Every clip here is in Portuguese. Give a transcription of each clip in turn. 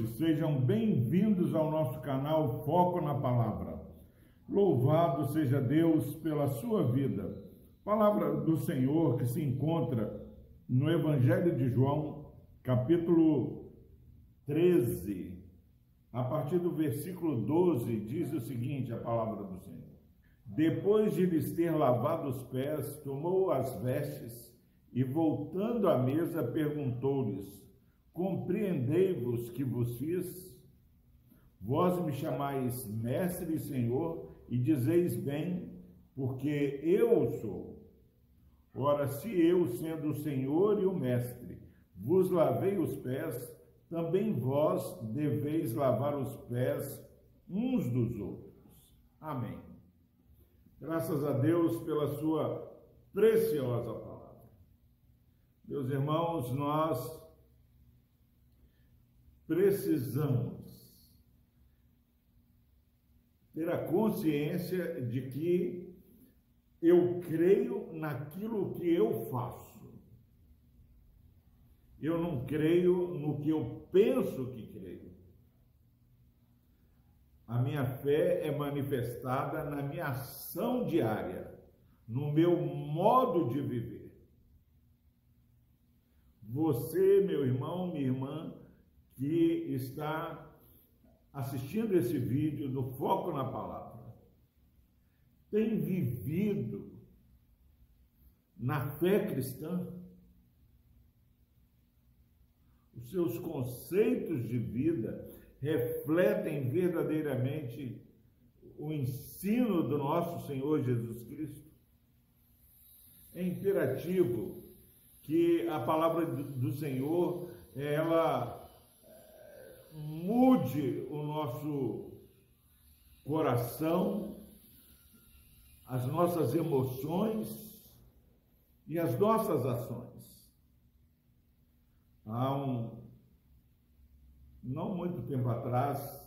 noite, sejam bem-vindos ao nosso canal Foco na Palavra. Louvado seja Deus pela sua vida. Palavra do Senhor que se encontra no Evangelho de João, capítulo 13, a partir do versículo 12, diz o seguinte: a palavra do Senhor. Depois de lhes ter lavado os pés, tomou as vestes e, voltando à mesa, perguntou-lhes: Compreendei-vos que vos fiz? Vós me chamais mestre e senhor, e dizeis bem, porque eu sou. Ora, se eu, sendo o senhor e o mestre, vos lavei os pés, também vós deveis lavar os pés uns dos outros. Amém. Graças a Deus pela sua preciosa palavra. Meus irmãos, nós precisamos ter a consciência de que eu creio naquilo que eu faço. Eu não creio no que eu penso que creio. A minha fé é manifestada na minha ação diária, no meu modo de viver. Você, meu irmão, minha irmã, que está assistindo esse vídeo do Foco na Palavra tem vivido na fé cristã? Os seus conceitos de vida refletem verdadeiramente o ensino do nosso Senhor Jesus Cristo? É imperativo que a palavra do Senhor ela mude o nosso coração, as nossas emoções e as nossas ações. Há um, não muito tempo atrás,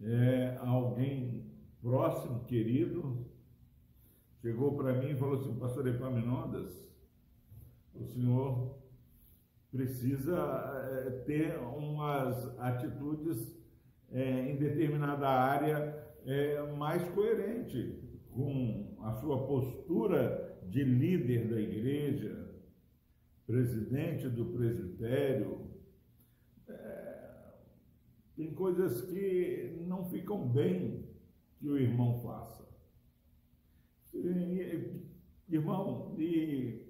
é, alguém próximo, querido, chegou para mim e falou assim, pastor Epaminondas, o senhor precisa é, ter umas atitudes é, em determinada área é, mais coerente com a sua postura de líder da igreja, presidente do presbitério. É, tem coisas que não ficam bem que o irmão faça. E, irmão, e,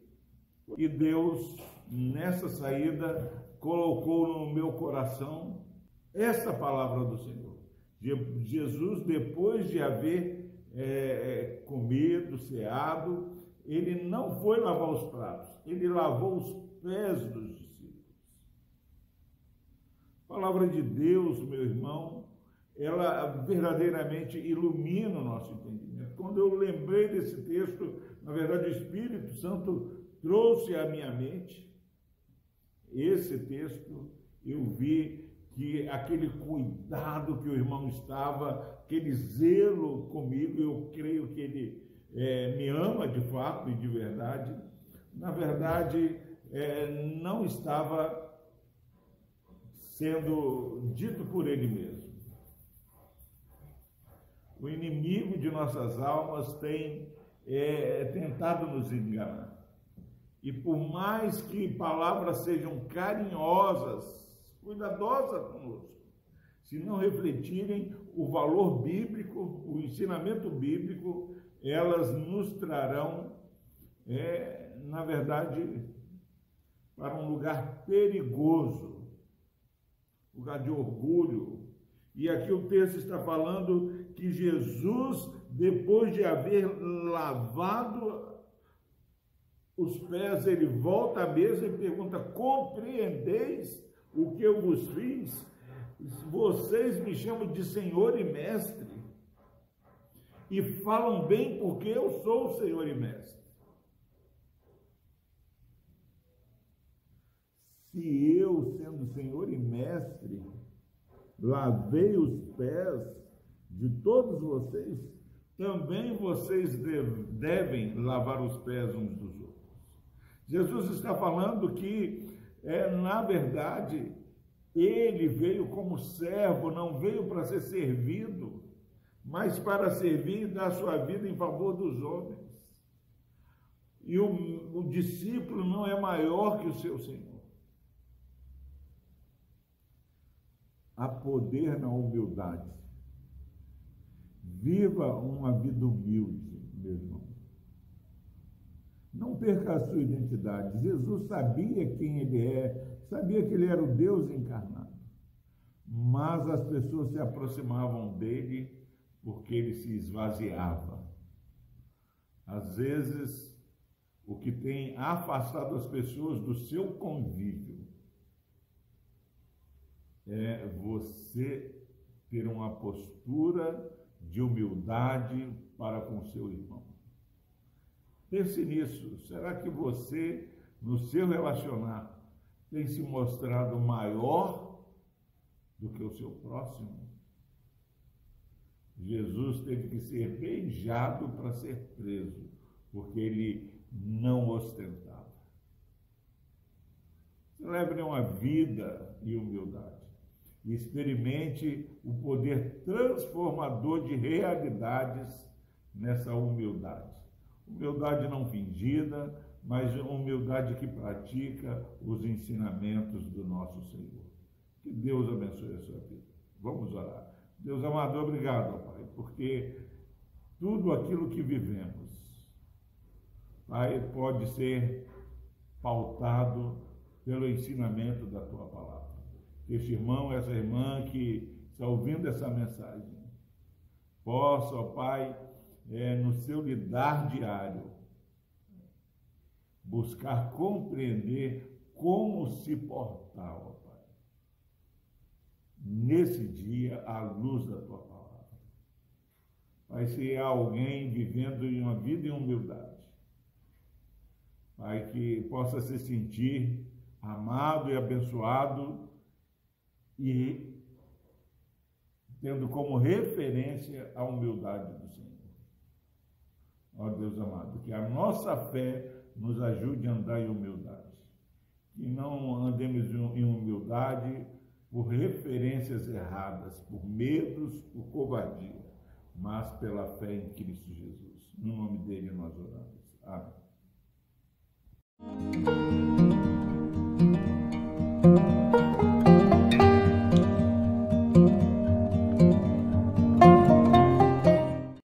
e Deus nessa saída, colocou no meu coração essa palavra do Senhor. Jesus, depois de haver é, é, comido, ceado, ele não foi lavar os pratos, ele lavou os pés dos discípulos. A palavra de Deus, meu irmão, ela verdadeiramente ilumina o nosso entendimento. Quando eu lembrei desse texto, na verdade, o Espírito Santo trouxe à minha mente esse texto, eu vi que aquele cuidado que o irmão estava, aquele zelo comigo, eu creio que ele é, me ama de fato e de verdade, na verdade, é, não estava sendo dito por ele mesmo. O inimigo de nossas almas tem é, tentado nos enganar. E por mais que palavras sejam carinhosas, cuidadosas conosco, se não refletirem o valor bíblico, o ensinamento bíblico, elas nos trarão, é, na verdade, para um lugar perigoso, lugar de orgulho. E aqui o texto está falando que Jesus, depois de haver lavado os pés, ele volta à mesa e pergunta: Compreendeis o que eu vos fiz? Vocês me chamam de Senhor e Mestre, e falam bem porque eu sou o Senhor e Mestre. Se eu, sendo Senhor e Mestre, lavei os pés de todos vocês, também vocês devem lavar os pés uns dos outros. Jesus está falando que É, na verdade, ele veio como servo, não veio para ser servido, mas para servir e dar sua vida em favor dos homens. E o, o discípulo não é maior que o seu Senhor. Há poder na humildade. Viva uma vida humilde, meu irmão. Não perca a sua identidade. Jesus sabia quem ele é, sabia que ele era o Deus encarnado. Mas as pessoas se aproximavam dele porque ele se esvaziava. Às vezes, o que tem afastado as pessoas do seu convívio é você ter uma postura de humildade para com seu irmão. Pense nisso. Será que você, no seu relacionar, tem se mostrado maior do que o seu próximo? Jesus teve que ser beijado para ser preso, porque ele não ostentava. Celebre uma vida e humildade. Experimente o poder transformador de realidades nessa humildade. Humildade não fingida, mas humildade que pratica os ensinamentos do nosso Senhor. Que Deus abençoe a sua vida. Vamos orar. Deus amado, obrigado, Pai, porque tudo aquilo que vivemos, Pai, pode ser pautado pelo ensinamento da tua palavra. Este irmão, essa irmã que está ouvindo essa mensagem, possa, ó Pai, é, no seu lidar diário, buscar compreender como se portar, ó Pai, nesse dia, à luz da tua palavra. Pai, se há alguém vivendo em uma vida em humildade, Pai, que possa se sentir amado e abençoado e tendo como referência a humildade do Senhor. Ó Deus amado, que a nossa fé nos ajude a andar em humildade. Que não andemos em humildade por referências erradas, por medos, por covardia, mas pela fé em Cristo Jesus. No nome dele nós oramos. Amém.